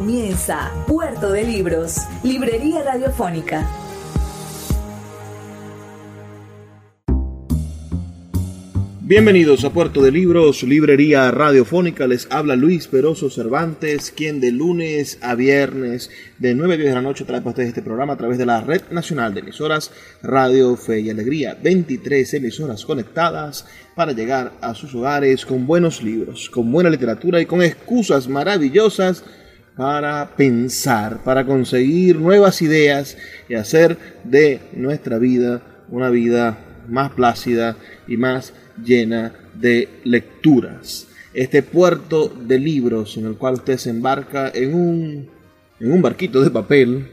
Comienza Puerto de Libros, Librería Radiofónica. Bienvenidos a Puerto de Libros, Librería Radiofónica. Les habla Luis Peroso Cervantes, quien de lunes a viernes de 9 a 10 de la noche trae para ustedes este programa a través de la Red Nacional de Emisoras Radio Fe y Alegría. 23 emisoras conectadas para llegar a sus hogares con buenos libros, con buena literatura y con excusas maravillosas para pensar, para conseguir nuevas ideas y hacer de nuestra vida una vida más plácida y más llena de lecturas. Este puerto de libros en el cual usted se embarca en un, en un barquito de papel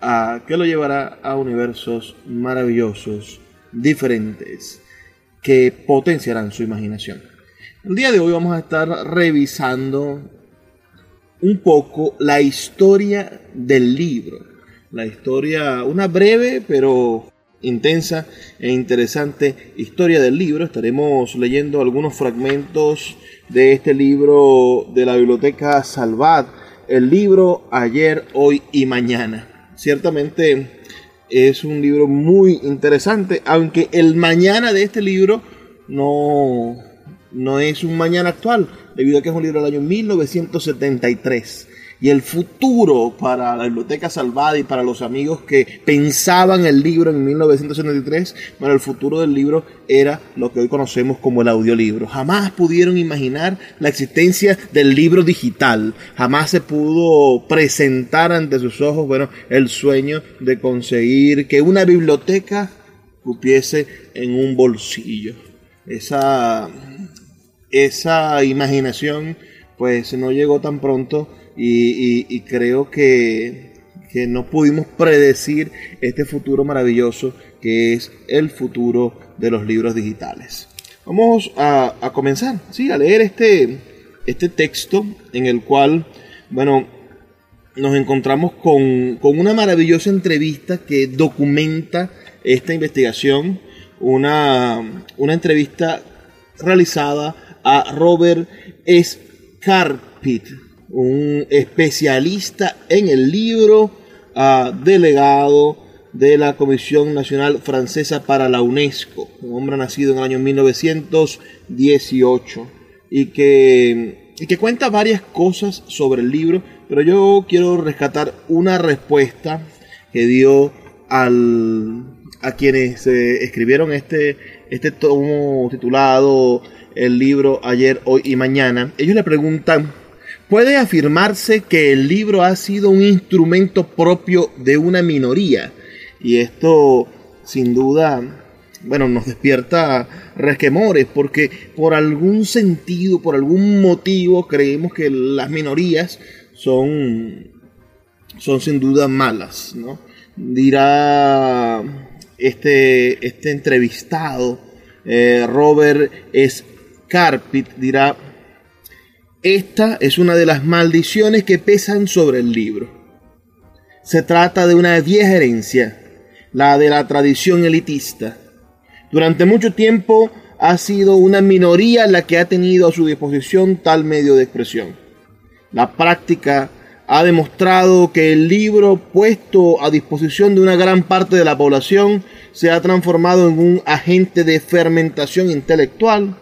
a, que lo llevará a universos maravillosos, diferentes, que potenciarán su imaginación. El día de hoy vamos a estar revisando un poco la historia del libro. La historia, una breve pero intensa e interesante historia del libro. Estaremos leyendo algunos fragmentos de este libro de la biblioteca Salvat, el libro Ayer, Hoy y Mañana. Ciertamente es un libro muy interesante, aunque el mañana de este libro no, no es un mañana actual, debido a que es un libro del año 1973. Y el futuro para la Biblioteca Salvada y para los amigos que pensaban el libro en 1973, bueno, el futuro del libro era lo que hoy conocemos como el audiolibro. Jamás pudieron imaginar la existencia del libro digital. Jamás se pudo presentar ante sus ojos, bueno, el sueño de conseguir que una biblioteca cupiese en un bolsillo. Esa esa imaginación pues no llegó tan pronto y, creo que, no pudimos predecir este futuro maravilloso que es el futuro de los libros digitales. Vamos a, comenzar, sí, a leer este, este texto en el cual, bueno, nos encontramos con, con una maravillosa entrevista que documenta esta investigación, una, una entrevista realizada a Robert Scarpit, un especialista en el libro, delegado de la Comisión Nacional Francesa para la UNESCO, un hombre nacido en el año 1918 y que, y que cuenta varias cosas sobre el libro, pero yo quiero rescatar una respuesta que dio al, a quienes eh, escribieron este, este tomo titulado el libro Ayer, Hoy y Mañana, ellos le preguntan, ¿puede afirmarse que el libro ha sido un instrumento propio de una minoría? Y esto, sin duda, bueno, nos despierta resquemores porque por algún sentido, por algún motivo, creemos que las minorías son, son sin duda malas, ¿no? Dirá este, este entrevistado, eh, Robert es Carpit dirá, esta es una de las maldiciones que pesan sobre el libro. Se trata de una vieja herencia, la de la tradición elitista. Durante mucho tiempo ha sido una minoría la que ha tenido a su disposición tal medio de expresión. La práctica ha demostrado que el libro puesto a disposición de una gran parte de la población se ha transformado en un agente de fermentación intelectual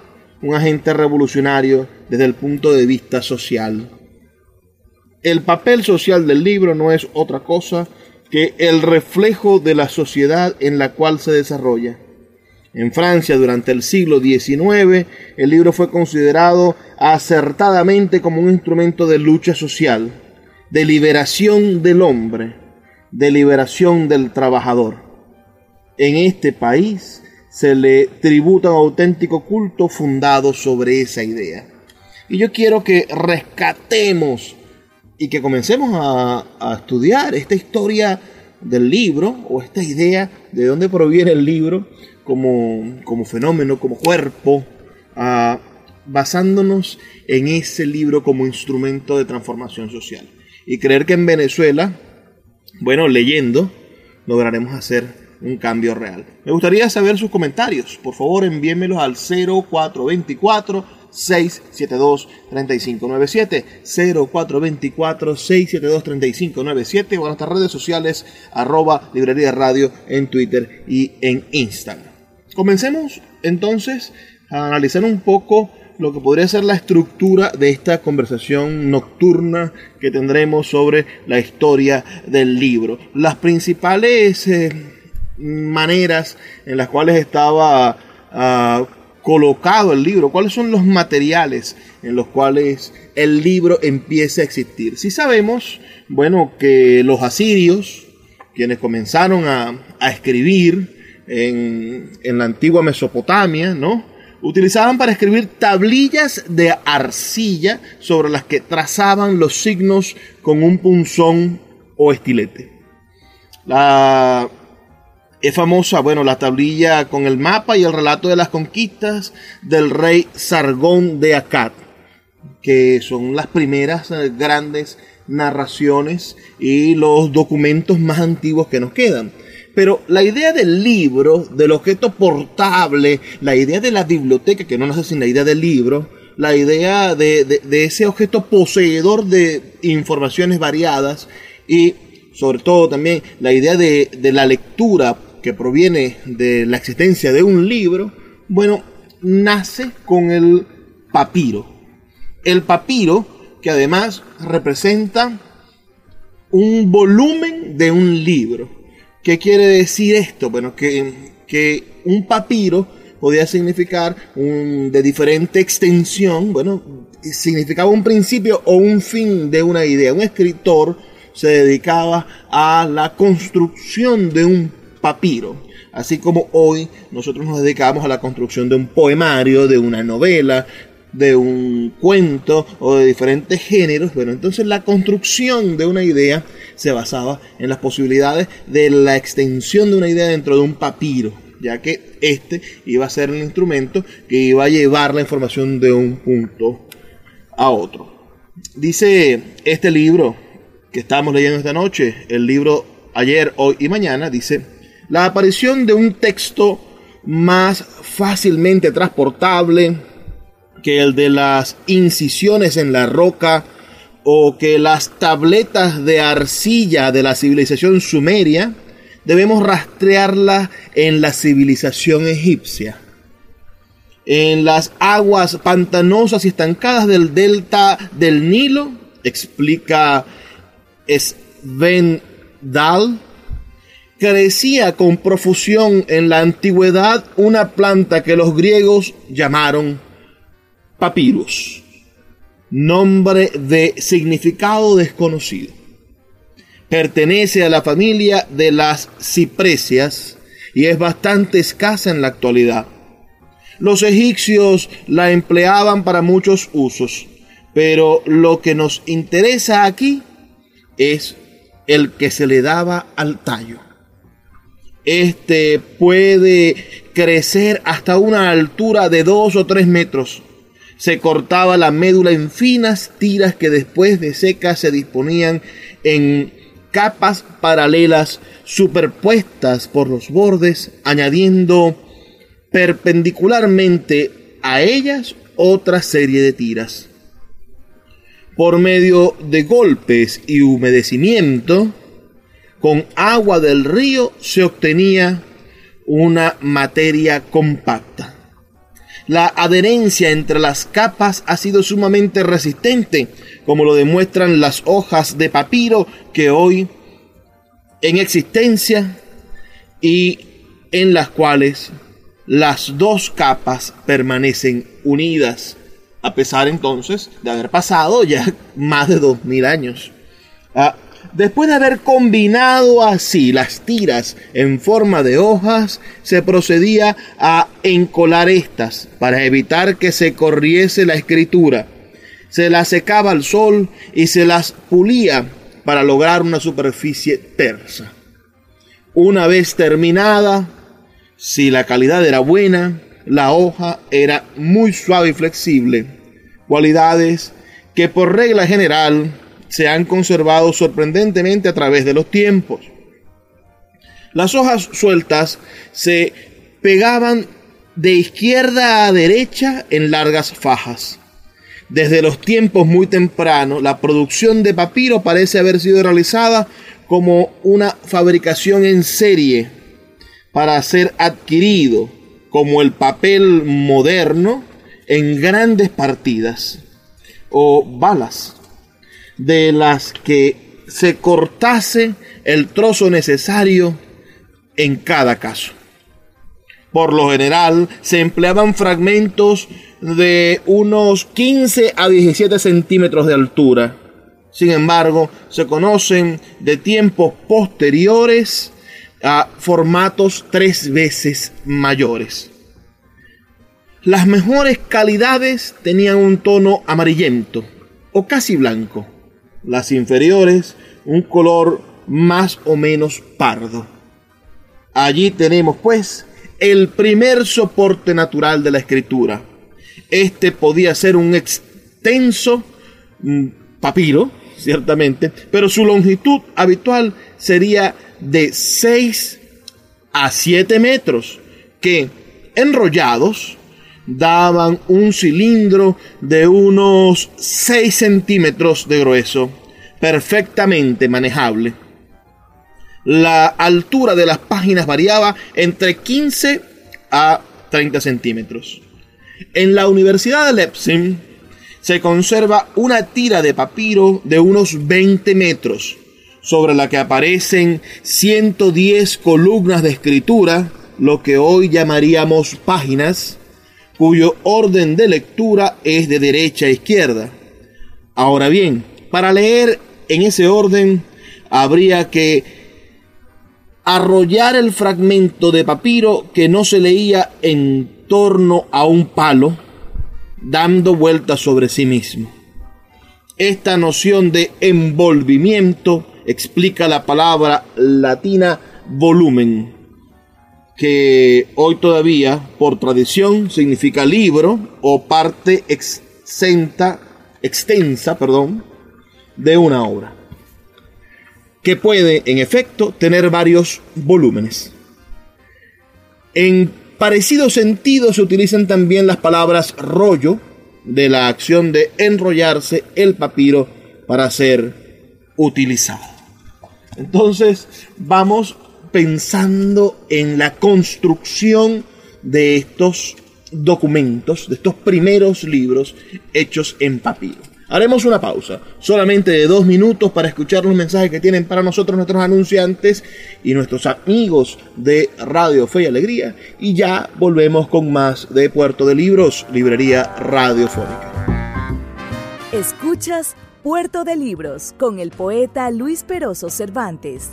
un agente revolucionario desde el punto de vista social. El papel social del libro no es otra cosa que el reflejo de la sociedad en la cual se desarrolla. En Francia durante el siglo XIX, el libro fue considerado acertadamente como un instrumento de lucha social, de liberación del hombre, de liberación del trabajador. En este país, se le tributa un auténtico culto fundado sobre esa idea. Y yo quiero que rescatemos y que comencemos a, a estudiar esta historia del libro o esta idea de dónde proviene el libro como, como fenómeno, como cuerpo, basándonos en ese libro como instrumento de transformación social. Y creer que en Venezuela, bueno, leyendo, lograremos hacer un cambio real. Me gustaría saber sus comentarios. Por favor, envíenmelos al 0424 672 3597 0424 672 3597 o en nuestras redes sociales arroba librería radio en Twitter y en Instagram. Comencemos entonces a analizar un poco lo que podría ser la estructura de esta conversación nocturna que tendremos sobre la historia del libro. Las principales eh, maneras en las cuales estaba uh, colocado el libro, cuáles son los materiales en los cuales el libro empieza a existir. Si sabemos, bueno, que los asirios, quienes comenzaron a, a escribir en, en la antigua Mesopotamia, ¿no? utilizaban para escribir tablillas de arcilla sobre las que trazaban los signos con un punzón o estilete. La, es famosa, bueno, la tablilla con el mapa y el relato de las conquistas del rey Sargón de Akkad, que son las primeras eh, grandes narraciones y los documentos más antiguos que nos quedan. Pero la idea del libro, del objeto portable, la idea de la biblioteca, que no nace sin la idea del libro, la idea de, ese objeto poseedor de informaciones variadas y sobre todo también la idea de, de la lectura que proviene de la existencia de un libro, bueno, nace con el papiro. El papiro que además representa un volumen de un libro. ¿Qué quiere decir esto? Bueno, que, que un papiro podía significar un, de diferente extensión, bueno, significaba un principio o un fin de una idea. Un escritor se dedicaba a la construcción de un papiro. Así como hoy nosotros nos dedicamos a la construcción de un poemario, de una novela, de un cuento o de diferentes géneros. Bueno, entonces la construcción de una idea se basaba en las posibilidades de la extensión de una idea dentro de un papiro, ya que este iba a ser el instrumento que iba a llevar la información de un punto a otro. Dice este libro que estamos leyendo esta noche, el libro ayer, hoy y mañana, dice, la aparición de un texto más fácilmente transportable, que el de las incisiones en la roca o que las tabletas de arcilla de la civilización sumeria, debemos rastrearla en la civilización egipcia. En las aguas pantanosas y estancadas del delta del Nilo, explica Sven Dahl, crecía con profusión en la antigüedad una planta que los griegos llamaron papyrus, nombre de significado desconocido. Pertenece a la familia de las cipresias y es bastante escasa en la actualidad. Los egipcios la empleaban para muchos usos, pero lo que nos interesa aquí es el que se le daba al tallo. Este puede crecer hasta una altura de dos o tres metros se cortaba la médula en finas tiras que después de secas se disponían en capas paralelas superpuestas por los bordes, añadiendo perpendicularmente a ellas otra serie de tiras. Por medio de golpes y humedecimiento, con agua del río se obtenía una materia compacta. La adherencia entre las capas ha sido sumamente resistente, como lo demuestran las hojas de papiro que hoy en existencia y en las cuales las dos capas permanecen unidas, a pesar entonces de haber pasado ya más de dos mil años. Ah, Después de haber combinado así las tiras en forma de hojas, se procedía a encolar estas para evitar que se corriese la escritura. se las secaba al sol y se las pulía para lograr una superficie tersa. Una vez terminada, si la calidad era buena, la hoja era muy suave y flexible, cualidades que por regla general se han conservado sorprendentemente a través de los tiempos. Las hojas sueltas se pegaban de izquierda a derecha en largas fajas. Desde los tiempos muy tempranos, la producción de papiro parece haber sido realizada como una fabricación en serie para ser adquirido como el papel moderno en grandes partidas o balas de las que se cortase el trozo necesario en cada caso. Por lo general se empleaban fragmentos de unos 15 a 17 centímetros de altura. Sin embargo, se conocen de tiempos posteriores a formatos tres veces mayores. Las mejores calidades tenían un tono amarillento o casi blanco. Las inferiores un color más o menos pardo. Allí tenemos pues el primer soporte natural de la escritura. Este podía ser un extenso mm, papiro, ciertamente, pero su longitud habitual sería de 6 a 7 metros, que enrollados daban un cilindro de unos 6 centímetros de grueso, perfectamente manejable. La altura de las páginas variaba entre 15 a 30 centímetros. En la Universidad de Leipzig se conserva una tira de papiro de unos 20 metros, sobre la que aparecen 110 columnas de escritura, lo que hoy llamaríamos páginas, cuyo orden de lectura es de derecha a izquierda. Ahora bien, para leer en ese orden habría que arrollar el fragmento de papiro que no se leía en torno a un palo, dando vueltas sobre sí mismo. Esta noción de envolvimiento explica la palabra latina volumen, que hoy todavía, por tradición, significa libro o parte extensa perdón, de una obra, que puede, en efecto, tener varios volúmenes. En parecido sentido se utilizan también las palabras rollo, de la acción de enrollarse el papiro para ser utilizado. Entonces, vamos pensando en la construcción de estos documentos, de estos primeros libros hechos en papiro. Haremos una pausa, solamente de dos minutos para escuchar los mensajes que tienen para nosotros nuestros anunciantes y nuestros amigos de Radio Fe y Alegría y ya volvemos con más de Puerto de Libros, Librería Radiofónica. Escuchas Puerto de Libros con el poeta Luis Peroso Cervantes.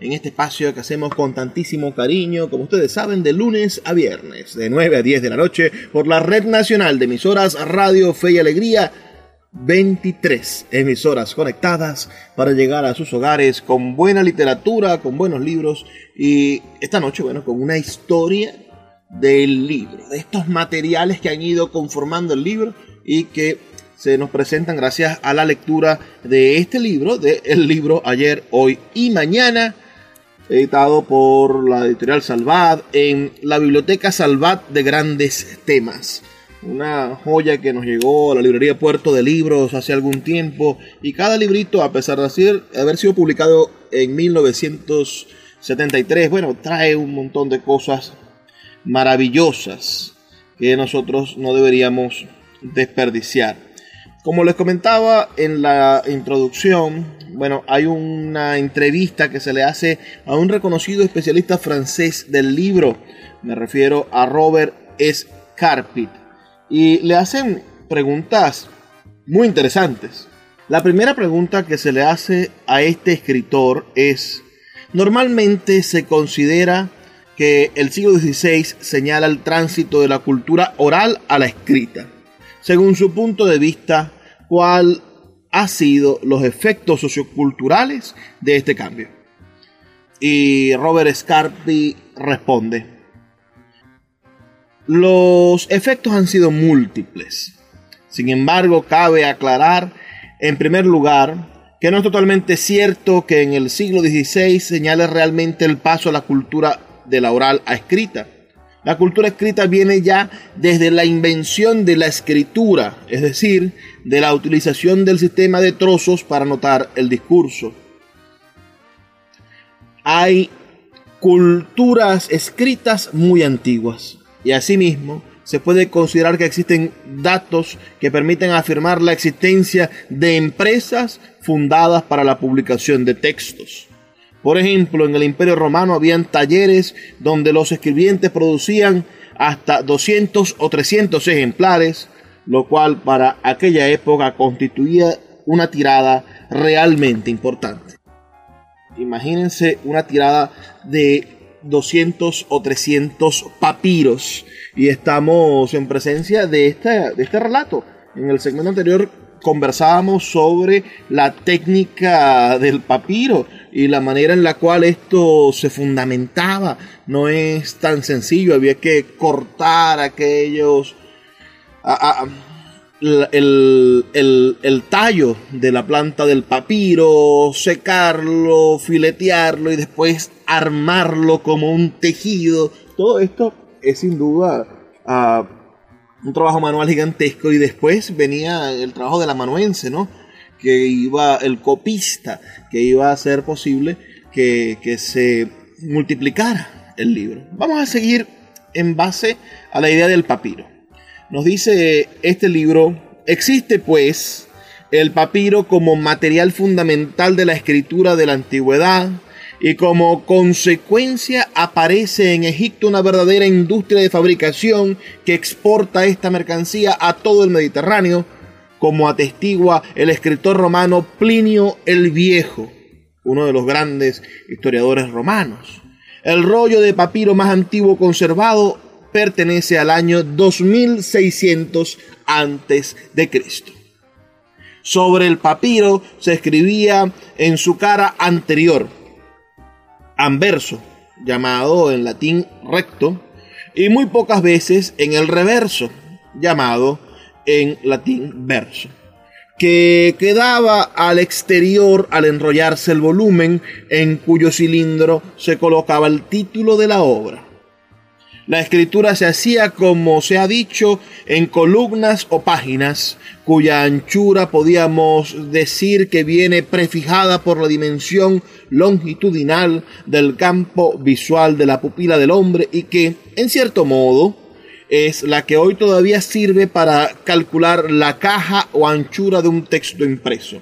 en este espacio que hacemos con tantísimo cariño, como ustedes saben, de lunes a viernes, de 9 a 10 de la noche, por la Red Nacional de Emisoras Radio Fe y Alegría. 23 emisoras conectadas para llegar a sus hogares con buena literatura, con buenos libros y esta noche, bueno, con una historia del libro, de estos materiales que han ido conformando el libro y que se nos presentan gracias a la lectura de este libro, del el libro ayer, hoy y mañana, editado por la editorial Salvat en la biblioteca Salvat de grandes temas. Una joya que nos llegó a la librería Puerto de Libros hace algún tiempo y cada librito, a pesar de haber sido publicado en 1973, bueno, trae un montón de cosas maravillosas que nosotros no deberíamos desperdiciar. Como les comentaba en la introducción, bueno, hay una entrevista que se le hace a un reconocido especialista francés del libro, me refiero a Robert Scarpit, y le hacen preguntas muy interesantes. La primera pregunta que se le hace a este escritor es, normalmente se considera que el siglo XVI señala el tránsito de la cultura oral a la escrita. Según su punto de vista, ¿cuál ha sido los efectos socioculturales de este cambio? Y Robert Scarpi responde, los efectos han sido múltiples. Sin embargo, cabe aclarar, en primer lugar, que no es totalmente cierto que en el siglo XVI señale realmente el paso a la cultura de la oral a escrita. La cultura escrita viene ya desde la invención de la escritura, es decir, de la utilización del sistema de trozos para anotar el discurso. Hay culturas escritas muy antiguas y asimismo se puede considerar que existen datos que permiten afirmar la existencia de empresas fundadas para la publicación de textos. Por ejemplo, en el Imperio Romano habían talleres donde los escribientes producían hasta 200 o 300 ejemplares, lo cual para aquella época constituía una tirada realmente importante. Imagínense una tirada de 200 o 300 papiros y estamos en presencia de este, de este relato. En el segmento anterior conversábamos sobre la técnica del papiro y la manera en la cual esto se fundamentaba. No es tan sencillo, había que cortar aquellos... el, el, tallo de la planta del papiro, secarlo, filetearlo y después armarlo como un tejido. Todo esto es sin duda un trabajo manual gigantesco y después venía el trabajo del amanuense, ¿no? Que iba, el copista, que iba a hacer posible que, que se multiplicara el libro. Vamos a seguir en base a la idea del papiro. Nos dice este libro, existe pues el papiro como material fundamental de la escritura de la antigüedad, y como consecuencia aparece en Egipto una verdadera industria de fabricación que exporta esta mercancía a todo el Mediterráneo, como atestigua el escritor romano Plinio el Viejo, uno de los grandes historiadores romanos. El rollo de papiro más antiguo conservado pertenece al año 2600 antes de Cristo. Sobre el papiro se escribía en su cara anterior, anverso, llamado en latín recto, y muy pocas veces en el reverso, llamado en latín verso, que quedaba al exterior al enrollarse el volumen en cuyo cilindro se colocaba el título de la obra. La escritura se hacía, como se ha dicho, en columnas o páginas, cuya anchura podíamos decir que viene prefijada por la dimensión longitudinal del campo visual de la pupila del hombre y que, en cierto modo, es la que hoy todavía sirve para calcular la caja o anchura de un texto impreso.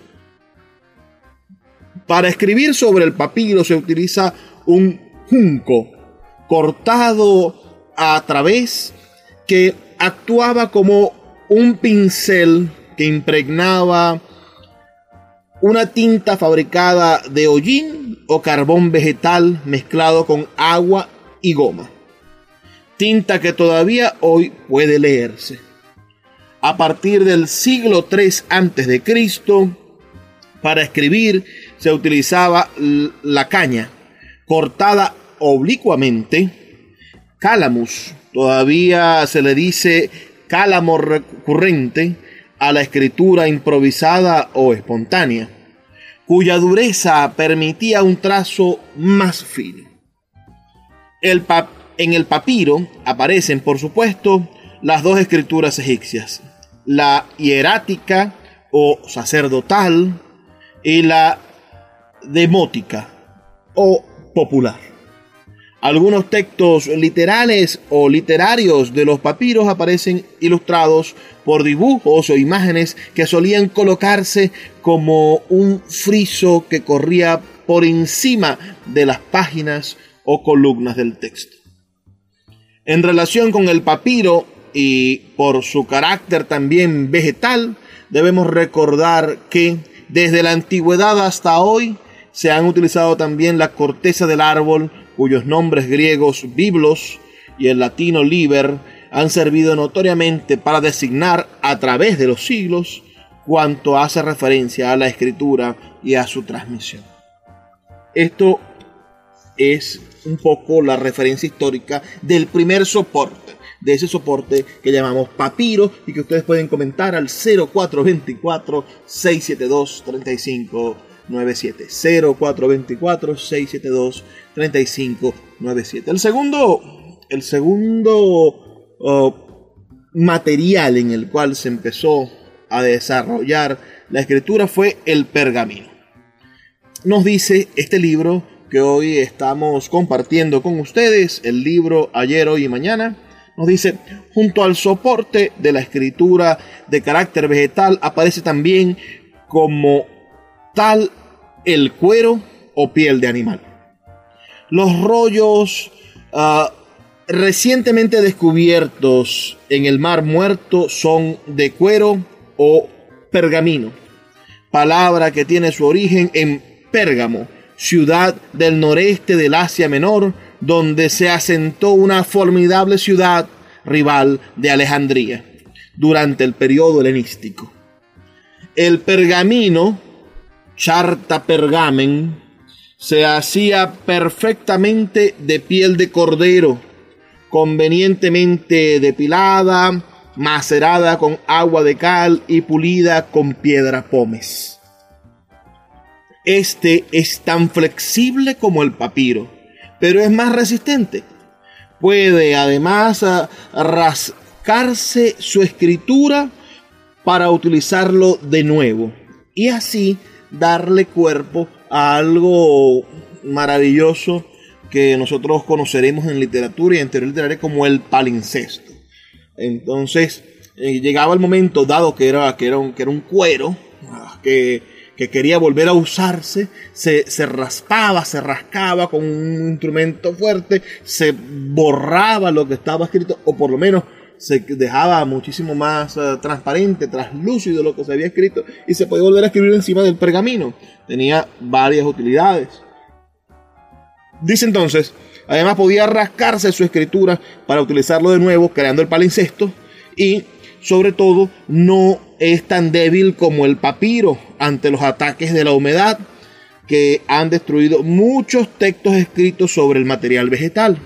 Para escribir sobre el papiro se utiliza un junco cortado a través que actuaba como un pincel que impregnaba una tinta fabricada de hollín o carbón vegetal mezclado con agua y goma. Tinta que todavía hoy puede leerse. A partir del siglo III a.C., para escribir se utilizaba la caña cortada oblicuamente calamus. Todavía se le dice cálamo recurrente a la escritura improvisada o espontánea, cuya dureza permitía un trazo más fino. En el papiro aparecen, por supuesto, las dos escrituras egipcias, la hierática o sacerdotal y la demótica o popular. Algunos textos literales o literarios de los papiros aparecen ilustrados por dibujos o imágenes que solían colocarse como un friso que corría por encima de las páginas o columnas del texto. En relación con el papiro y por su carácter también vegetal, debemos recordar que desde la antigüedad hasta hoy se han utilizado también la corteza del árbol cuyos nombres griegos biblos y el latino liber han servido notoriamente para designar a través de los siglos cuanto hace referencia a la escritura y a su transmisión. Esto es un poco la referencia histórica del primer soporte, de ese soporte que llamamos papiro y que ustedes pueden comentar al 0424 672 35 0424-672-3597. El segundo, el segundo uh, material en el cual se empezó a desarrollar la escritura fue el pergamino. Nos dice este libro que hoy estamos compartiendo con ustedes, el libro Ayer, Hoy y Mañana, nos dice, junto al soporte de la escritura de carácter vegetal aparece también como tal el cuero o piel de animal. Los rollos ah, recientemente descubiertos en el Mar Muerto son de cuero o pergamino, palabra que tiene su origen en Pérgamo, ciudad del noreste del Asia Menor, donde se asentó una formidable ciudad rival de Alejandría durante el periodo helenístico. El pergamino charta pergamen, se hacía perfectamente de piel de cordero, convenientemente depilada, macerada con agua de cal y pulida con piedra pómez. Este es tan flexible como el papiro, pero es más resistente. Puede además rascarse su escritura para utilizarlo de nuevo y así darle cuerpo a algo maravilloso que nosotros conoceremos en literatura y en teoría literaria como el palincesto. Entonces, eh, llegaba el momento, dado que era, que era, un, que era un cuero, ah, que, que, quería volver a usarse, se, se raspaba, se rascaba con un instrumento fuerte, se borraba lo que estaba escrito, o por lo menos se dejaba muchísimo más uh, transparente, traslúcido lo que se había escrito y se podía volver a escribir encima del pergamino. Tenía varias utilidades. Dice entonces, además podía rascarse su escritura para utilizarlo de nuevo, creando el palincesto y sobre todo no es tan débil como el papiro ante los ataques de la humedad que han destruido muchos textos escritos sobre el material vegetal.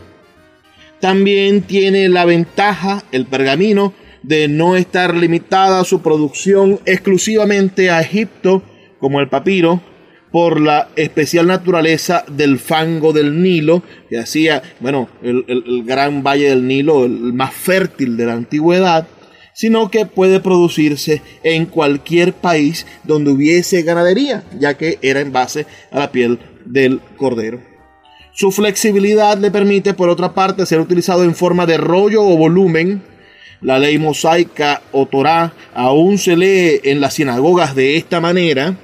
También tiene la ventaja, el pergamino, de no estar limitada su producción exclusivamente a Egipto, como el papiro, por la especial naturaleza del fango del Nilo, que hacía, bueno, el, el, gran valle del Nilo, el más fértil de la antigüedad, sino que puede producirse en cualquier país donde hubiese ganadería, ya que era en base a la piel del cordero. Su flexibilidad le permite, por otra parte, ser utilizado en forma de rollo o volumen. La ley mosaica o Torah aún se lee en las sinagogas de esta manera,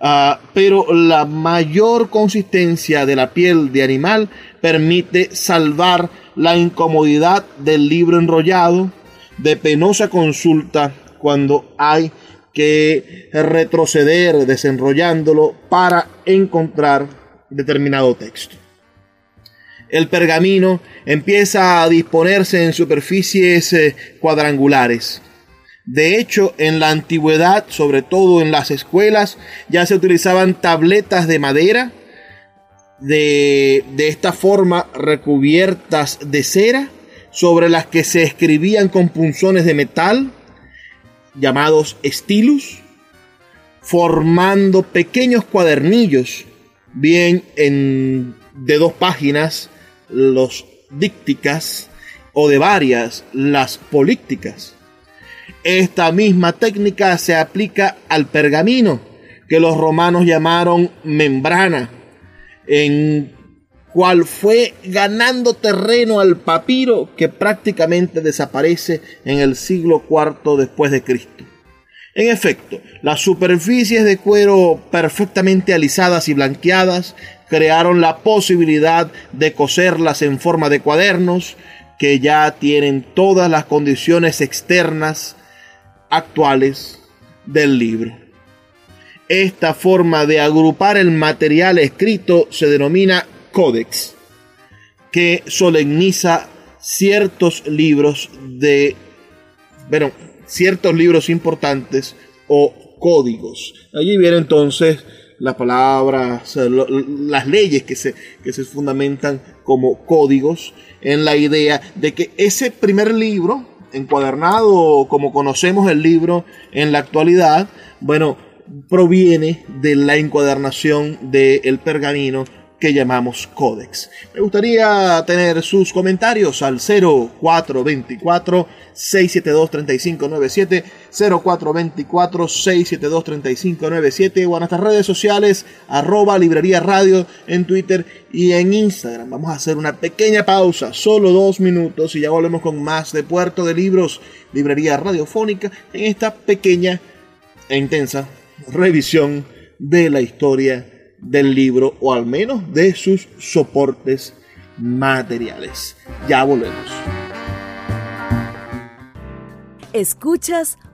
uh, pero la mayor consistencia de la piel de animal permite salvar la incomodidad del libro enrollado, de penosa consulta cuando hay que retroceder desenrollándolo para encontrar determinado texto el pergamino empieza a disponerse en superficies eh, cuadrangulares. De hecho, en la antigüedad, sobre todo en las escuelas, ya se utilizaban tabletas de madera de, de esta forma recubiertas de cera, sobre las que se escribían con punzones de metal, llamados estilus, formando pequeños cuadernillos, bien en, de dos páginas los dícticas o de varias las políticas. Esta misma técnica se aplica al pergamino, que los romanos llamaron membrana, en cual fue ganando terreno al papiro que prácticamente desaparece en el siglo IV después de Cristo. En efecto, las superficies de cuero perfectamente alisadas y blanqueadas crearon la posibilidad de coserlas en forma de cuadernos que ya tienen todas las condiciones externas actuales del libro. Esta forma de agrupar el material escrito se denomina códex, que solemniza ciertos libros de, bueno, ciertos libros importantes o códigos. Allí viene entonces las palabras, las leyes que se, que se fundamentan como códigos en la idea de que ese primer libro, encuadernado como conocemos el libro en la actualidad, bueno, proviene de la encuadernación del pergamino que llamamos códex. Me gustaría tener sus comentarios al 0424 672 3597 0424 672 3597 o a nuestras redes sociales arroba librería radio en Twitter y en Instagram. Vamos a hacer una pequeña pausa, solo dos minutos y ya volvemos con más de Puerto de Libros, librería radiofónica en esta pequeña e intensa revisión de la historia del libro o al menos de sus soportes materiales. Ya volvemos. Escuchas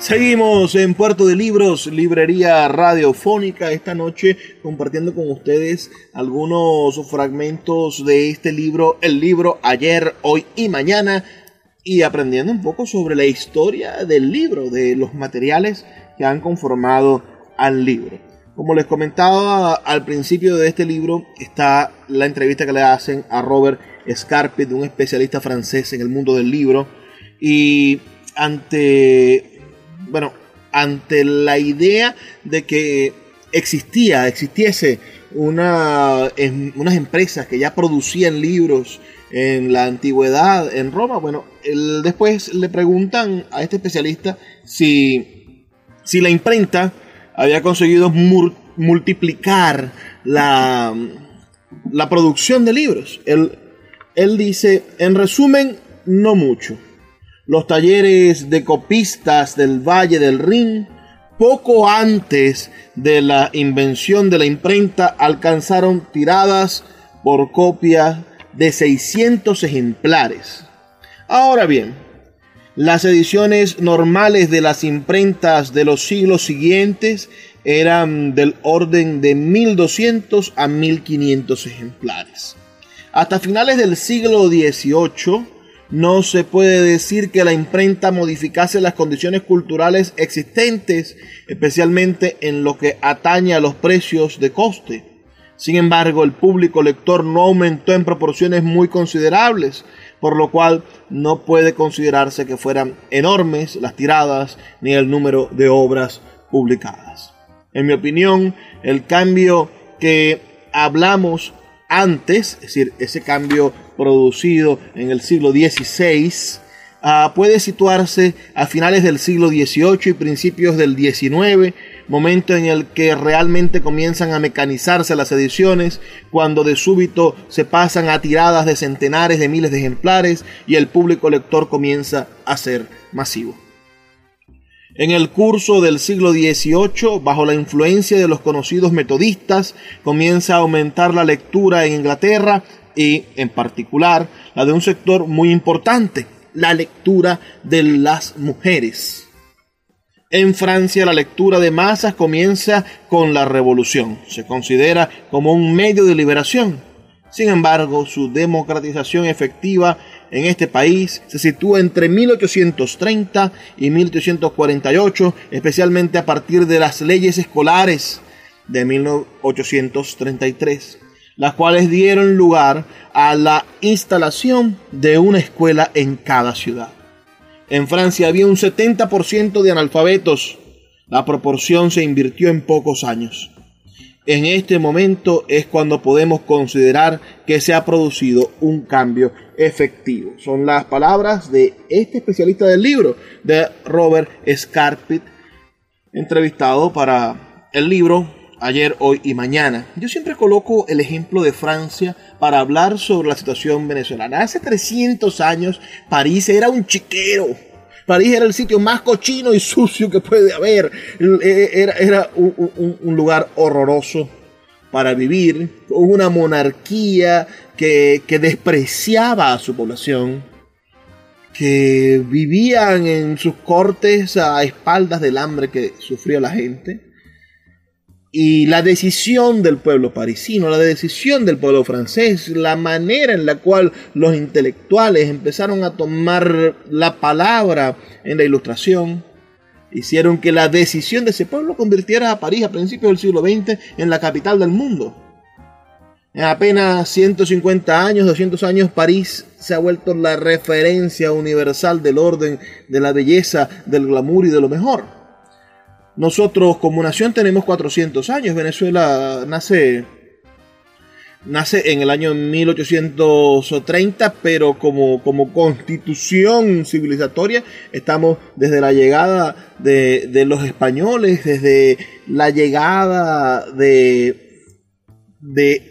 Seguimos en Puerto de Libros, Librería Radiofónica, esta noche compartiendo con ustedes algunos fragmentos de este libro, el libro Ayer, Hoy y Mañana, y aprendiendo un poco sobre la historia del libro, de los materiales que han conformado al libro. Como les comentaba al principio de este libro, está la entrevista que le hacen a Robert Scarpet, un especialista francés en el mundo del libro. Y ante, bueno, ante la idea de que existía, existiese una, unas empresas que ya producían libros en la antigüedad en Roma, bueno, después le preguntan a este especialista si, si la imprenta había conseguido multiplicar la, la, producción de libros. Él, él dice, en resumen, no mucho. Los talleres de copistas del Valle del Rin, poco antes de la invención de la imprenta, alcanzaron tiradas por copia de 600 ejemplares. Ahora bien, las ediciones normales de las imprentas de los siglos siguientes eran del orden de 1200 a 1500 ejemplares. Hasta finales del siglo XVIII no se puede decir que la imprenta modificase las condiciones culturales existentes, especialmente en lo que atañe a los precios de coste. Sin embargo, el público lector no aumentó en proporciones muy considerables, por lo cual no puede considerarse que fueran enormes las tiradas ni el número de obras publicadas. En mi opinión, el cambio que hablamos antes, es decir, ese cambio producido en el siglo XVI, ah, puede situarse a finales del siglo XVIII y principios del XIX, momento en el que realmente comienzan a mecanizarse las ediciones, cuando de súbito se pasan a tiradas de centenares de miles de ejemplares y el público lector comienza a ser masivo. En el curso del siglo XVIII, bajo la influencia de los conocidos metodistas, comienza a aumentar la lectura en Inglaterra y, en particular, la de un sector muy importante, la lectura de las mujeres. En Francia la lectura de masas comienza con la revolución. Se considera como un medio de liberación. Sin embargo, su democratización efectiva en este país se sitúa entre 1830 y 1848, especialmente a partir de las leyes escolares de 1833. las cuales dieron lugar a la instalación de una escuela en cada ciudad. En Francia había un 70% de analfabetos. La proporción se invirtió en pocos años. En este momento es cuando podemos considerar que se ha producido un cambio efectivo. Son las palabras de este especialista del libro, de Robert Scarpit, entrevistado para el libro ayer, hoy y mañana. Yo siempre coloco el ejemplo de Francia para hablar sobre la situación venezolana. Hace 300 años París era un chiquero. París era el sitio más cochino y sucio que puede haber. Era, era un, lugar horroroso para vivir, con una monarquía que, que despreciaba a su población, que vivían en sus cortes a espaldas del hambre que sufría la gente y la decisión del pueblo parisino, la decisión del pueblo francés, la manera en la cual los intelectuales empezaron a tomar la palabra en la ilustración, hicieron que la decisión de ese pueblo convirtiera a París a principios del siglo XX en la capital del mundo. En apenas 150 años, 200 años, París se ha vuelto la referencia universal del orden, de la belleza, del glamour y de lo mejor. Nosotros como nación tenemos 400 años. Venezuela nace, nace en el año 1830, pero como, como constitución civilizatoria estamos desde la llegada de, los españoles, desde la llegada de, de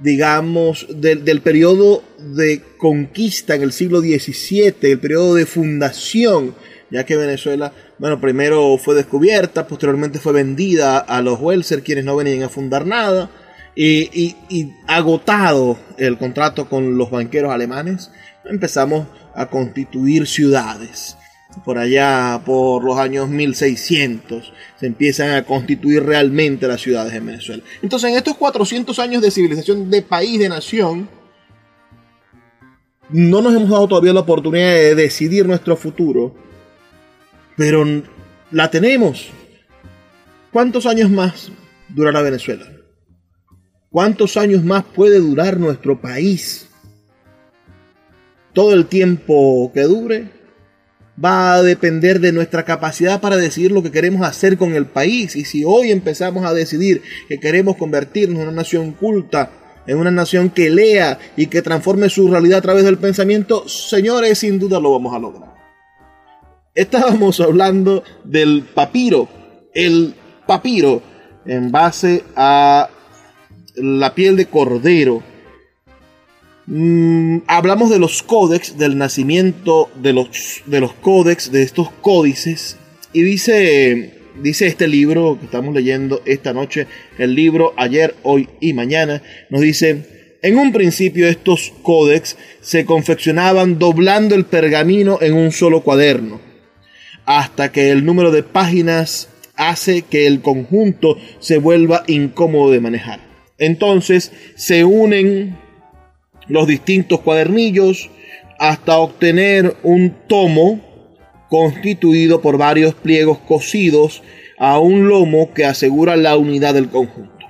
digamos, del periodo de conquista en el siglo XVII, el periodo de fundación, ya que Venezuela bueno, primero fue descubierta, posteriormente fue vendida a los Welser, quienes no venían a fundar nada, y, agotado el contrato con los banqueros alemanes, empezamos a constituir ciudades. Por allá, por los años 1600, se empiezan a constituir realmente las ciudades en Venezuela. Entonces, en estos 400 años de civilización de país, de nación, no nos hemos dado todavía la oportunidad de decidir nuestro futuro pero la tenemos. ¿Cuántos años más durará Venezuela? ¿Cuántos años más puede durar nuestro país? Todo el tiempo que dure va a depender de nuestra capacidad para decidir lo que queremos hacer con el país. Y si hoy empezamos a decidir que queremos convertirnos en una nación culta, en una nación que lea y que transforme su realidad a través del pensamiento, señores, sin duda lo vamos a lograr estábamos hablando del papiro. El papiro en base a la piel de cordero. Mm, hablamos de los códex, del nacimiento de los, de los códex, de estos códices. Y dice, dice este libro que estamos leyendo esta noche, el libro ayer, hoy y mañana, nos dice, en un principio estos códex se confeccionaban doblando el pergamino en un solo cuaderno hasta que el número de páginas hace que el conjunto se vuelva incómodo de manejar. Entonces se unen los distintos cuadernillos hasta obtener un tomo constituido por varios pliegos cosidos a un lomo que asegura la unidad del conjunto.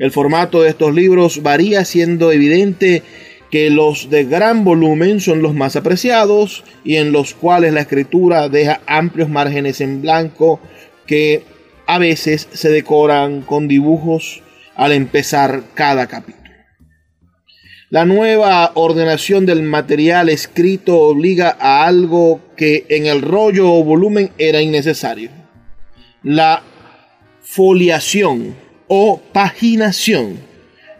El formato de estos libros varía siendo evidente que los de gran volumen son los más apreciados y en los cuales la escritura deja amplios márgenes en blanco que a veces se decoran con dibujos al empezar cada capítulo. La nueva ordenación del material escrito obliga a algo que en el rollo o volumen era innecesario. La foliación o paginación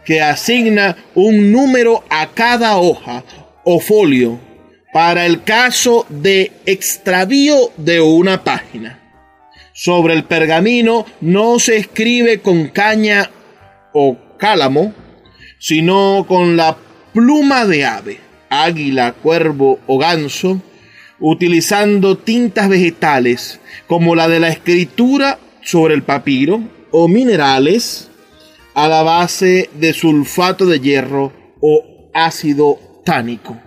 que asigna un número a cada hoja o folio para el caso de extravío de una página. Sobre el pergamino no se escribe con caña o cálamo, sino con la pluma de ave, águila, cuervo o ganso, utilizando tintas vegetales como la de la escritura sobre el papiro o minerales a la base de sulfato de hierro o ácido tánico.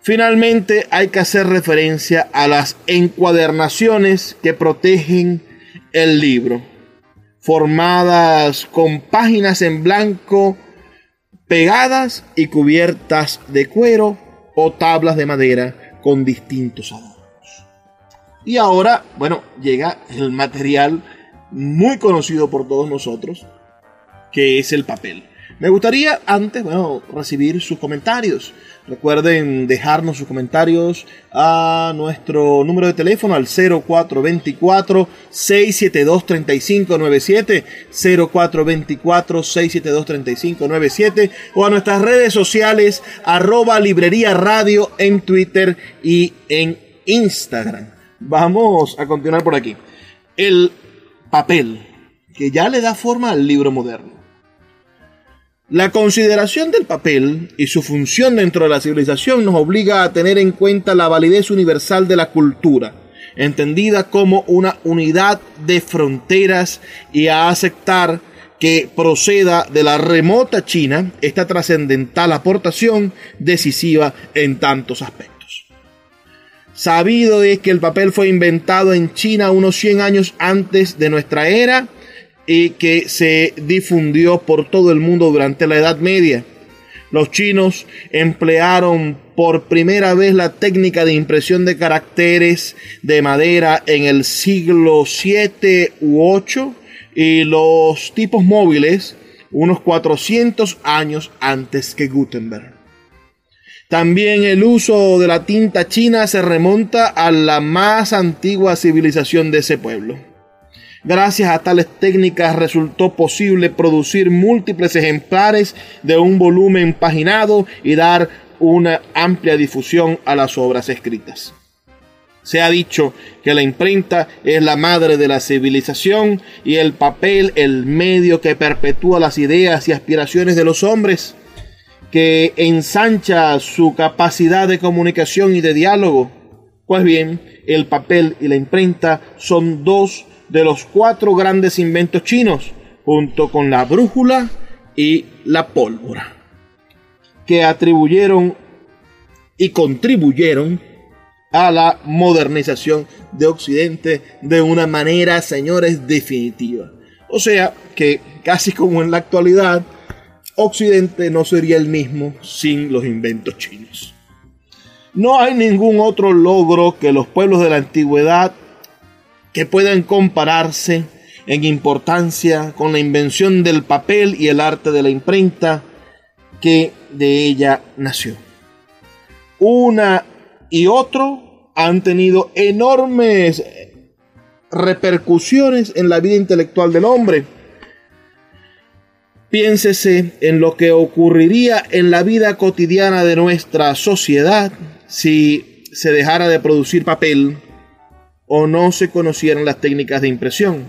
Finalmente hay que hacer referencia a las encuadernaciones que protegen el libro. formadas con páginas en blanco pegadas y cubiertas de cuero o tablas de madera con distintos adornos. Y ahora, bueno, llega el material muy conocido por todos nosotros, que es el papel. Me gustaría antes, bueno, recibir sus comentarios. Recuerden dejarnos sus comentarios a nuestro número de teléfono al 0424-672-3597, 0424-672-3597 o a nuestras redes sociales arroba librería radio en Twitter y en Instagram. Vamos a continuar por aquí. El papel, que ya le da forma al libro moderno. La consideración del papel y su función dentro de la civilización nos obliga a tener en cuenta la validez universal de la cultura, entendida como una unidad de fronteras y a aceptar que proceda de la remota China esta trascendental aportación decisiva en tantos aspectos. Sabido es que el papel fue inventado en China unos 100 años antes de nuestra era, y que se difundió por todo el mundo durante la Edad Media. Los chinos emplearon por primera vez la técnica de impresión de caracteres de madera en el siglo 7 u 8 y los tipos móviles unos 400 años antes que Gutenberg. También el uso de la tinta china se remonta a la más antigua civilización de ese pueblo. Gracias a tales técnicas resultó posible producir múltiples ejemplares de un volumen paginado y dar una amplia difusión a las obras escritas. Se ha dicho que la imprenta es la madre de la civilización y el papel el medio que perpetúa las ideas y aspiraciones de los hombres, que ensancha su capacidad de comunicación y de diálogo. Pues bien, el papel y la imprenta son dos de los cuatro grandes inventos chinos, junto con la brújula y la pólvora, que atribuyeron y contribuyeron a la modernización de Occidente de una manera, señores, definitiva. O sea que, casi como en la actualidad, Occidente no sería el mismo sin los inventos chinos. No hay ningún otro logro que los pueblos de la antigüedad que puedan compararse en importancia con la invención del papel y el arte de la imprenta que de ella nació. Una y otro han tenido enormes repercusiones en la vida intelectual del hombre. Piénsese en lo que ocurriría en la vida cotidiana de nuestra sociedad si se dejara de producir papel o no se conocieran las técnicas de impresión.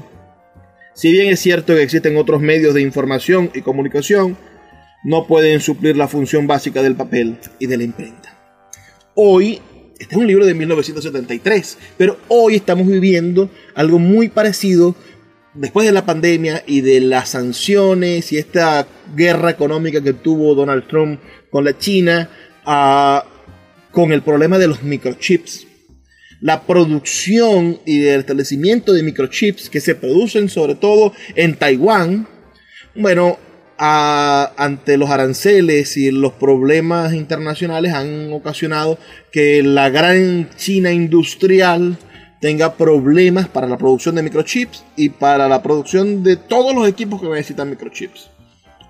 Si bien es cierto que existen otros medios de información y comunicación, no pueden suplir la función básica del papel y de la imprenta. Hoy, este es un libro de 1973, pero hoy estamos viviendo algo muy parecido después de la pandemia y de las sanciones y esta guerra económica que tuvo Donald Trump con la China, ah, con el problema de los microchips la producción y el establecimiento de microchips que se producen sobre todo en Taiwán, bueno, ante los aranceles y los problemas internacionales han ocasionado que la gran China industrial tenga problemas para la producción de microchips y para la producción de todos los equipos que necesitan microchips.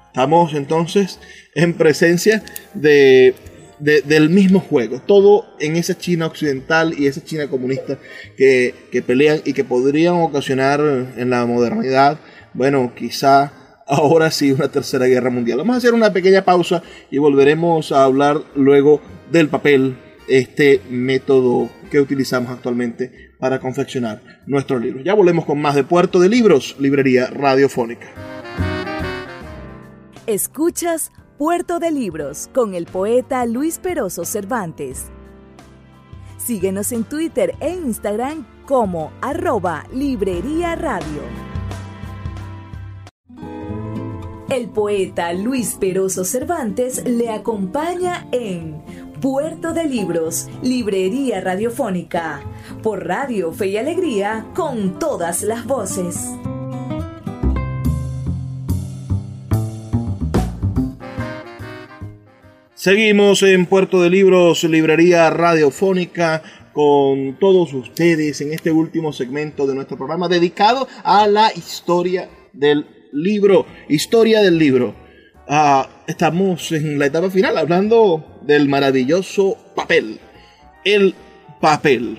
Estamos entonces en presencia de del mismo juego. Todo en esa China occidental y esa China comunista que, pelean y que podrían ocasionar en la modernidad, bueno, quizá ahora sí una tercera guerra mundial. Vamos a hacer una pequeña pausa y volveremos a hablar luego del papel, este método que utilizamos actualmente para confeccionar nuestros libros. Ya volvemos con más de Puerto de Libros, Librería Radiofónica. Escuchas Puerto de Libros con el poeta Luis Peroso Cervantes. Síguenos en Twitter e Instagram como arroba Librería Radio. El poeta Luis Peroso Cervantes le acompaña en Puerto de Libros, Librería Radiofónica, por Radio Fe y Alegría, con todas las voces. Seguimos en Puerto de Libros, Librería Radiofónica, con todos ustedes en este último segmento de nuestro programa dedicado a la historia del libro. Historia del libro. Uh, estamos en la etapa final hablando del maravilloso papel. El papel.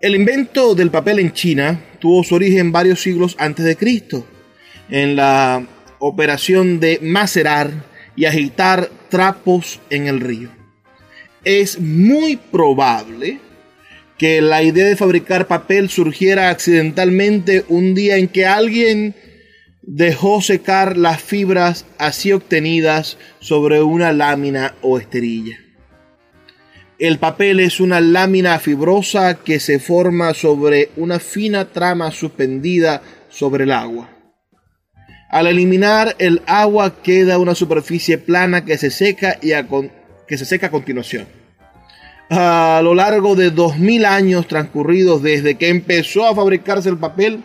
El invento del papel en China tuvo su origen varios siglos antes de Cristo, en la operación de macerar y agitar trapos en el río. Es muy probable que la idea de fabricar papel surgiera accidentalmente un día en que alguien dejó secar las fibras así obtenidas sobre una lámina o esterilla. El papel es una lámina fibrosa que se forma sobre una fina trama suspendida sobre el agua. Al eliminar el agua queda una superficie plana que se seca y a que se seca a continuación. A lo largo de 2000 años transcurridos desde que empezó a fabricarse el papel,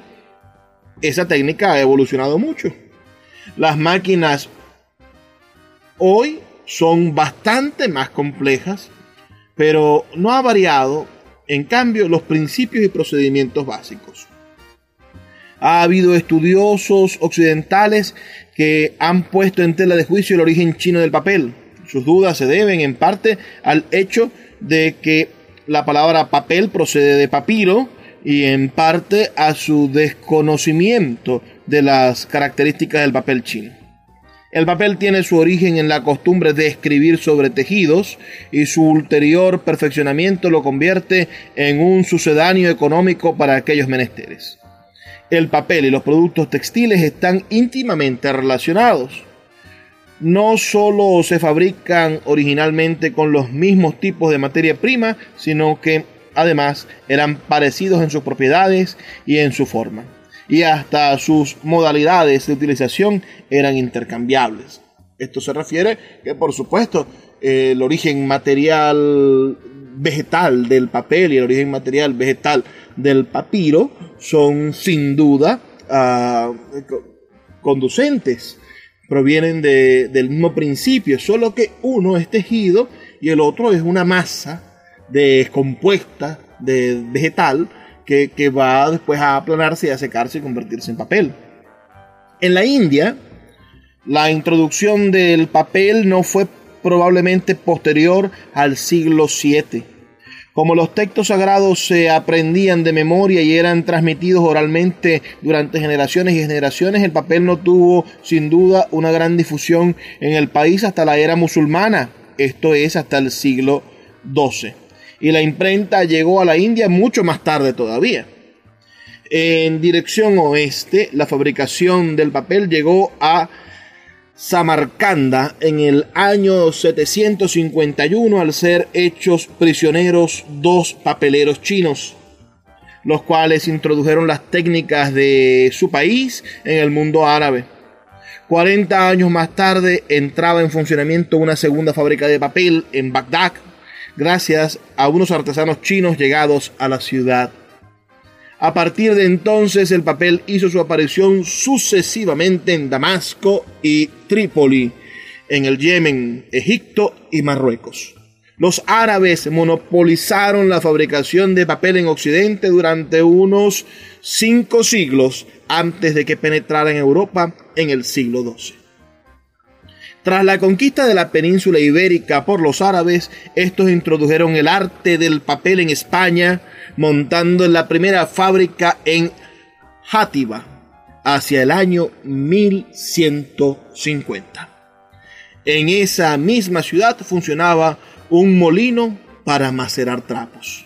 esa técnica ha evolucionado mucho. Las máquinas hoy son bastante más complejas pero no ha variado, en cambio, los principios y procedimientos básicos. Ha habido estudiosos occidentales que han puesto en tela de juicio el origen chino del papel. Sus dudas se deben en parte al hecho de que la palabra papel procede de papiro y en parte a su desconocimiento de las características del papel chino. El papel tiene su origen en la costumbre de escribir sobre tejidos y su ulterior perfeccionamiento lo convierte en un sucedáneo económico para aquellos menesteres. El papel y los productos textiles están íntimamente relacionados. No solo se fabrican originalmente con los mismos tipos de materia prima, sino que además eran parecidos en sus propiedades y en su forma y hasta sus modalidades de utilización eran intercambiables. Esto se refiere que, por supuesto, el origen material vegetal del papel y el origen material vegetal del papiro son sin duda ah, conducentes, provienen del mismo principio, solo que uno es tejido y el otro es una masa descompuesta de vegetal que, va después a aplanarse y a secarse y convertirse en papel. En la India, la introducción del papel no fue probablemente posterior al siglo VII. Como los textos sagrados se aprendían de memoria y eran transmitidos oralmente durante generaciones y generaciones, el papel no tuvo sin duda una gran difusión en el país hasta la era musulmana, esto es hasta el siglo XII y la imprenta llegó a la India mucho más tarde todavía. En dirección oeste, la fabricación del papel llegó a Samarcanda en el año 751 al ser hechos prisioneros dos papeleros chinos, los cuales introdujeron las técnicas de su país en el mundo árabe. 40 años más tarde entraba en funcionamiento una segunda fábrica de papel en Bagdad, gracias a unos artesanos chinos llegados a la ciudad. A partir de entonces el papel hizo su aparición sucesivamente en Damasco y Trípoli, en el Yemen, Egipto y Marruecos. Los árabes monopolizaron la fabricación de papel en Occidente durante unos cinco siglos antes de que penetrara en Europa en el siglo XII. Tras la conquista de la península ibérica por los árabes, estos introdujeron el arte del papel en España, montando la primera fábrica en Játiva hacia el año 1150. En esa misma ciudad funcionaba un molino para macerar trapos.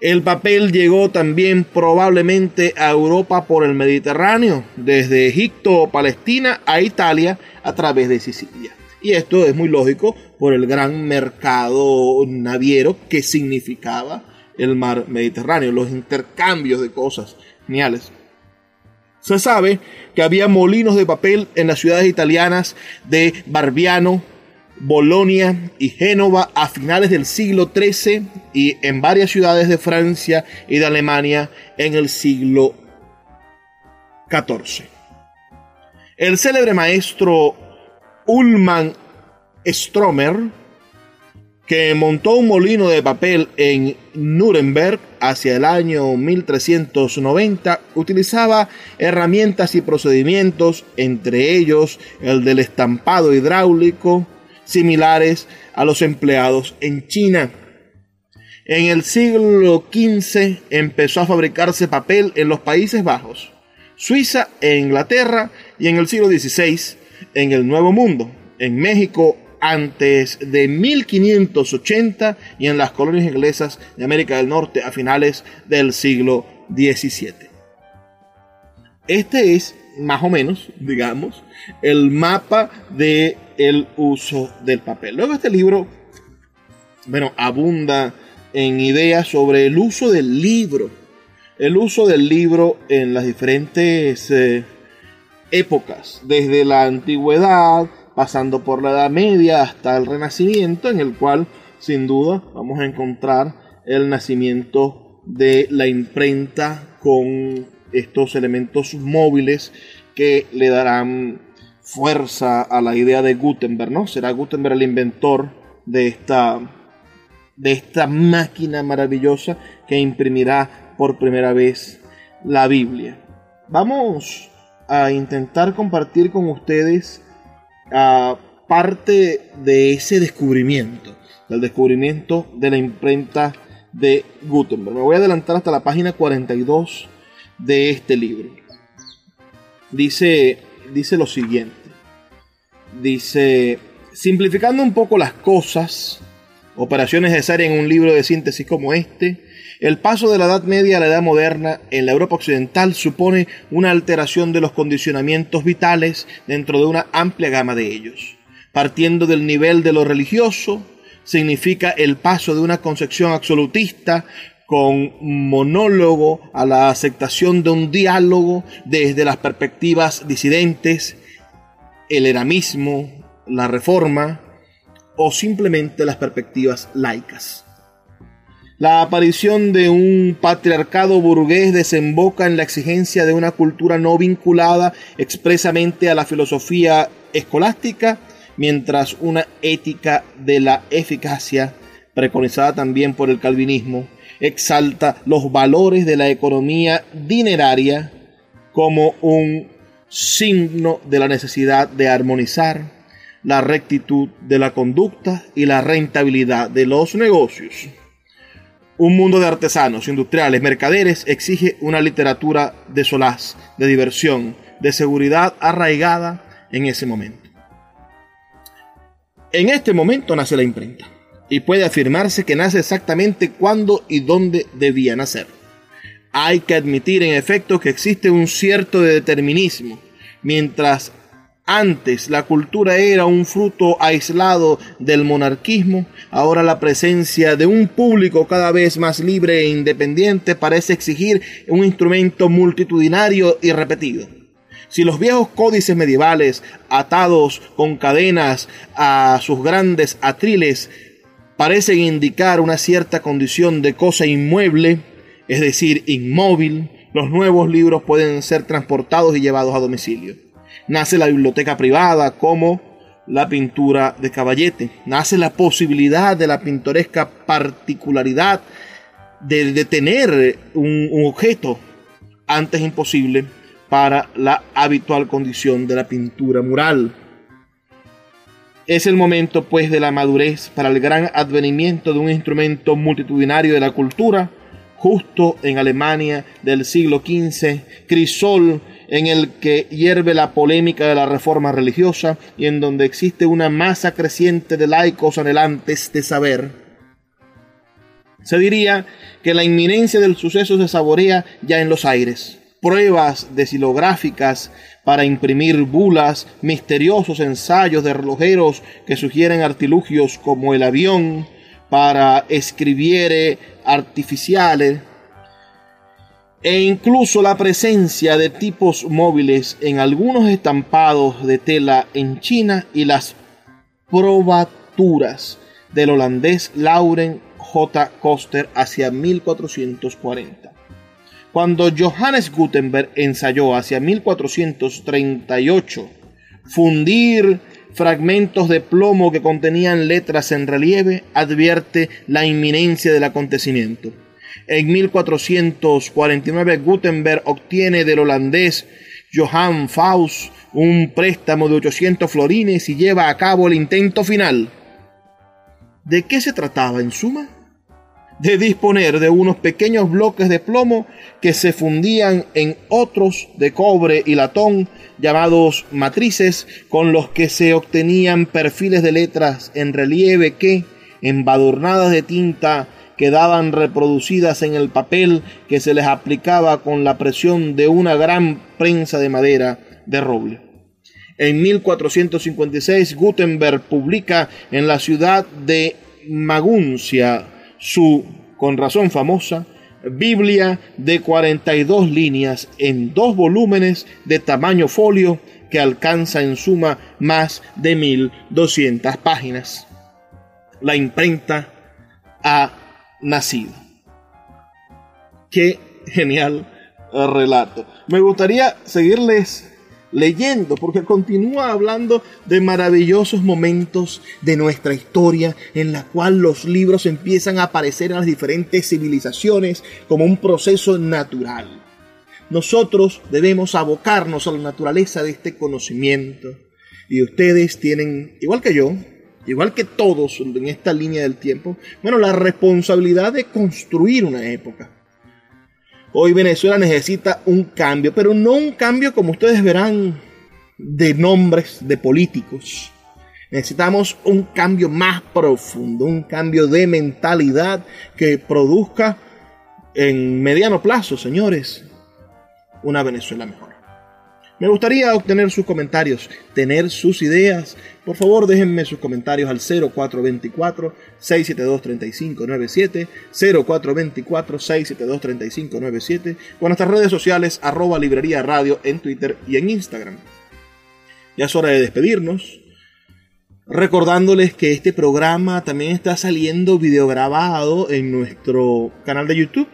El papel llegó también probablemente a Europa por el Mediterráneo, desde Egipto o Palestina a Italia a través de Sicilia. Y esto es muy lógico por el gran mercado naviero que significaba el mar Mediterráneo, los intercambios de cosas geniales. Se sabe que había molinos de papel en las ciudades italianas de Barbiano, Bolonia y Génova a finales del siglo XIII y en varias ciudades de Francia y de Alemania en el siglo XIV. El célebre maestro Ullman Stromer, que montó un molino de papel en Nuremberg hacia el año 1390, utilizaba herramientas y procedimientos, entre ellos el del estampado hidráulico, similares a los empleados en China. En el siglo XV empezó a fabricarse papel en los Países Bajos, Suiza e Inglaterra y en el siglo XVI en el Nuevo Mundo, en México antes de 1580 y en las colonias inglesas de América del Norte a finales del siglo XVII. Este es más o menos, digamos, el mapa de el uso del papel. Luego este libro, bueno, abunda en ideas sobre el uso del libro. El uso del libro en las diferentes eh, épocas, desde la antigüedad, pasando por la Edad Media hasta el Renacimiento, en el cual sin duda vamos a encontrar el nacimiento de la imprenta con estos elementos móviles que le darán fuerza a la idea de Gutenberg, ¿no? Será Gutenberg el inventor de esta de esta máquina maravillosa que imprimirá por primera vez la Biblia. Vamos a intentar compartir con ustedes a parte de ese descubrimiento, del descubrimiento de la imprenta de Gutenberg. Me voy a adelantar hasta la página 42 de este libro. Dice, dice lo siguiente. Dice, simplificando un poco las cosas, operaciones necesarias en un libro de síntesis como este, el paso de la Edad Media a la Edad Moderna en la Europa Occidental supone una alteración de los condicionamientos vitales dentro de una amplia gama de ellos. Partiendo del nivel de lo religioso, significa el paso de una concepción absolutista con monólogo a la aceptación de un diálogo desde las perspectivas disidentes, el eramismo, la reforma o simplemente las perspectivas laicas. La aparición de un patriarcado burgués desemboca en la exigencia de una cultura no vinculada expresamente a la filosofía escolástica, mientras una ética de la eficacia, preconizada también por el calvinismo, exalta los valores de la economía dineraria como un signo de la necesidad de armonizar la rectitud de la conducta y la rentabilidad de los negocios. Un mundo de artesanos, industriales, mercaderes exige una literatura de solaz, de diversión, de seguridad arraigada en ese momento. En este momento nace la imprenta y puede afirmarse que nace exactamente cuándo y dónde debía nacer. Hay que admitir en efecto que existe un cierto determinismo, mientras antes la cultura era un fruto aislado del monarquismo, ahora la presencia de un público cada vez más libre e independiente parece exigir un instrumento multitudinario y repetido. Si los viejos códices medievales, atados con cadenas a sus grandes atriles, parecen indicar una cierta condición de cosa inmueble, es decir, inmóvil, los nuevos libros pueden ser transportados y llevados a domicilio. Nace la biblioteca privada como la pintura de caballete, nace la posibilidad de la pintoresca particularidad de, tener un, un objeto antes imposible para la habitual condición de la pintura mural. Es el momento pues de la madurez para el gran advenimiento de un instrumento multitudinario de la cultura, justo en Alemania del siglo XV, Crisol en el que hierve la polémica de la reforma religiosa y en donde existe una masa creciente de laicos anhelantes de saber. Se diría que la inminencia del suceso se saborea ya en los aires. Pruebas desilográficas para imprimir bulas, misteriosos ensayos de relojeros que sugieren artilugios como el avión para escribiere artificiales e incluso la presencia de tipos móviles en algunos estampados de tela en China y las probaturas del holandés Lauren J. Koster hacia 1440. Cuando Johannes Gutenberg ensayó hacia 1438 fundir fragmentos de plomo que contenían letras en relieve, advierte la inminencia del acontecimiento. En 1449 Gutenberg obtiene del holandés Johann Faust un préstamo de 800 florines y lleva a cabo el intento final. ¿De qué se trataba en suma? De disponer de unos pequeños bloques de plomo que se fundían en otros de cobre y latón llamados matrices con los que se obtenían perfiles de letras en relieve que, embadurnadas de tinta, quedaban reproducidas en el papel que se les aplicaba con la presión de una gran prensa de madera de roble. En 1456 Gutenberg publica en la ciudad de Maguncia su, con razón famosa, Biblia de 42 líneas en dos volúmenes de tamaño folio que alcanza en suma más de 1200 páginas. La imprenta ha nacido. Qué genial relato. Me gustaría seguirles leyendo, porque continúa hablando de maravillosos momentos de nuestra historia en la cual los libros empiezan a aparecer en las diferentes civilizaciones como un proceso natural. Nosotros debemos abocarnos a la naturaleza de este conocimiento y ustedes tienen, igual que yo, igual que todos en esta línea del tiempo, bueno, la responsabilidad de construir una época Hoy Venezuela necesita un cambio, pero no un cambio como ustedes verán de nombres de políticos. Necesitamos un cambio más profundo, un cambio de mentalidad que produzca en mediano plazo, señores, una Venezuela mejor. Me gustaría obtener sus comentarios, tener sus ideas. Por favor, déjenme sus comentarios al 0424-672-3597, 0424-672-3597, con nuestras redes sociales, arroba librería radio en Twitter y en Instagram. Ya es hora de despedirnos. Recordándoles que este programa también está saliendo videograbado en nuestro canal de YouTube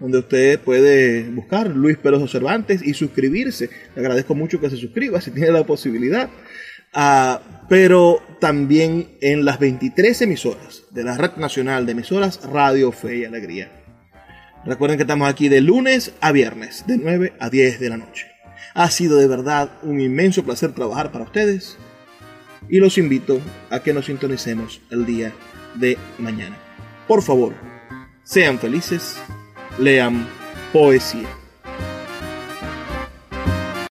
donde usted puede buscar Luis Peroso Cervantes y suscribirse. Le agradezco mucho que se suscriba si tiene la posibilidad. Ah, pero también en las 23 emisoras de la Red Nacional de Emisoras Radio Fe y Alegría. Recuerden que estamos aquí de lunes a viernes, de 9 a 10 de la noche. Ha sido de verdad un inmenso placer trabajar para ustedes y los invito a que nos sintonicemos el día de mañana. Por favor, sean felices lean poesía.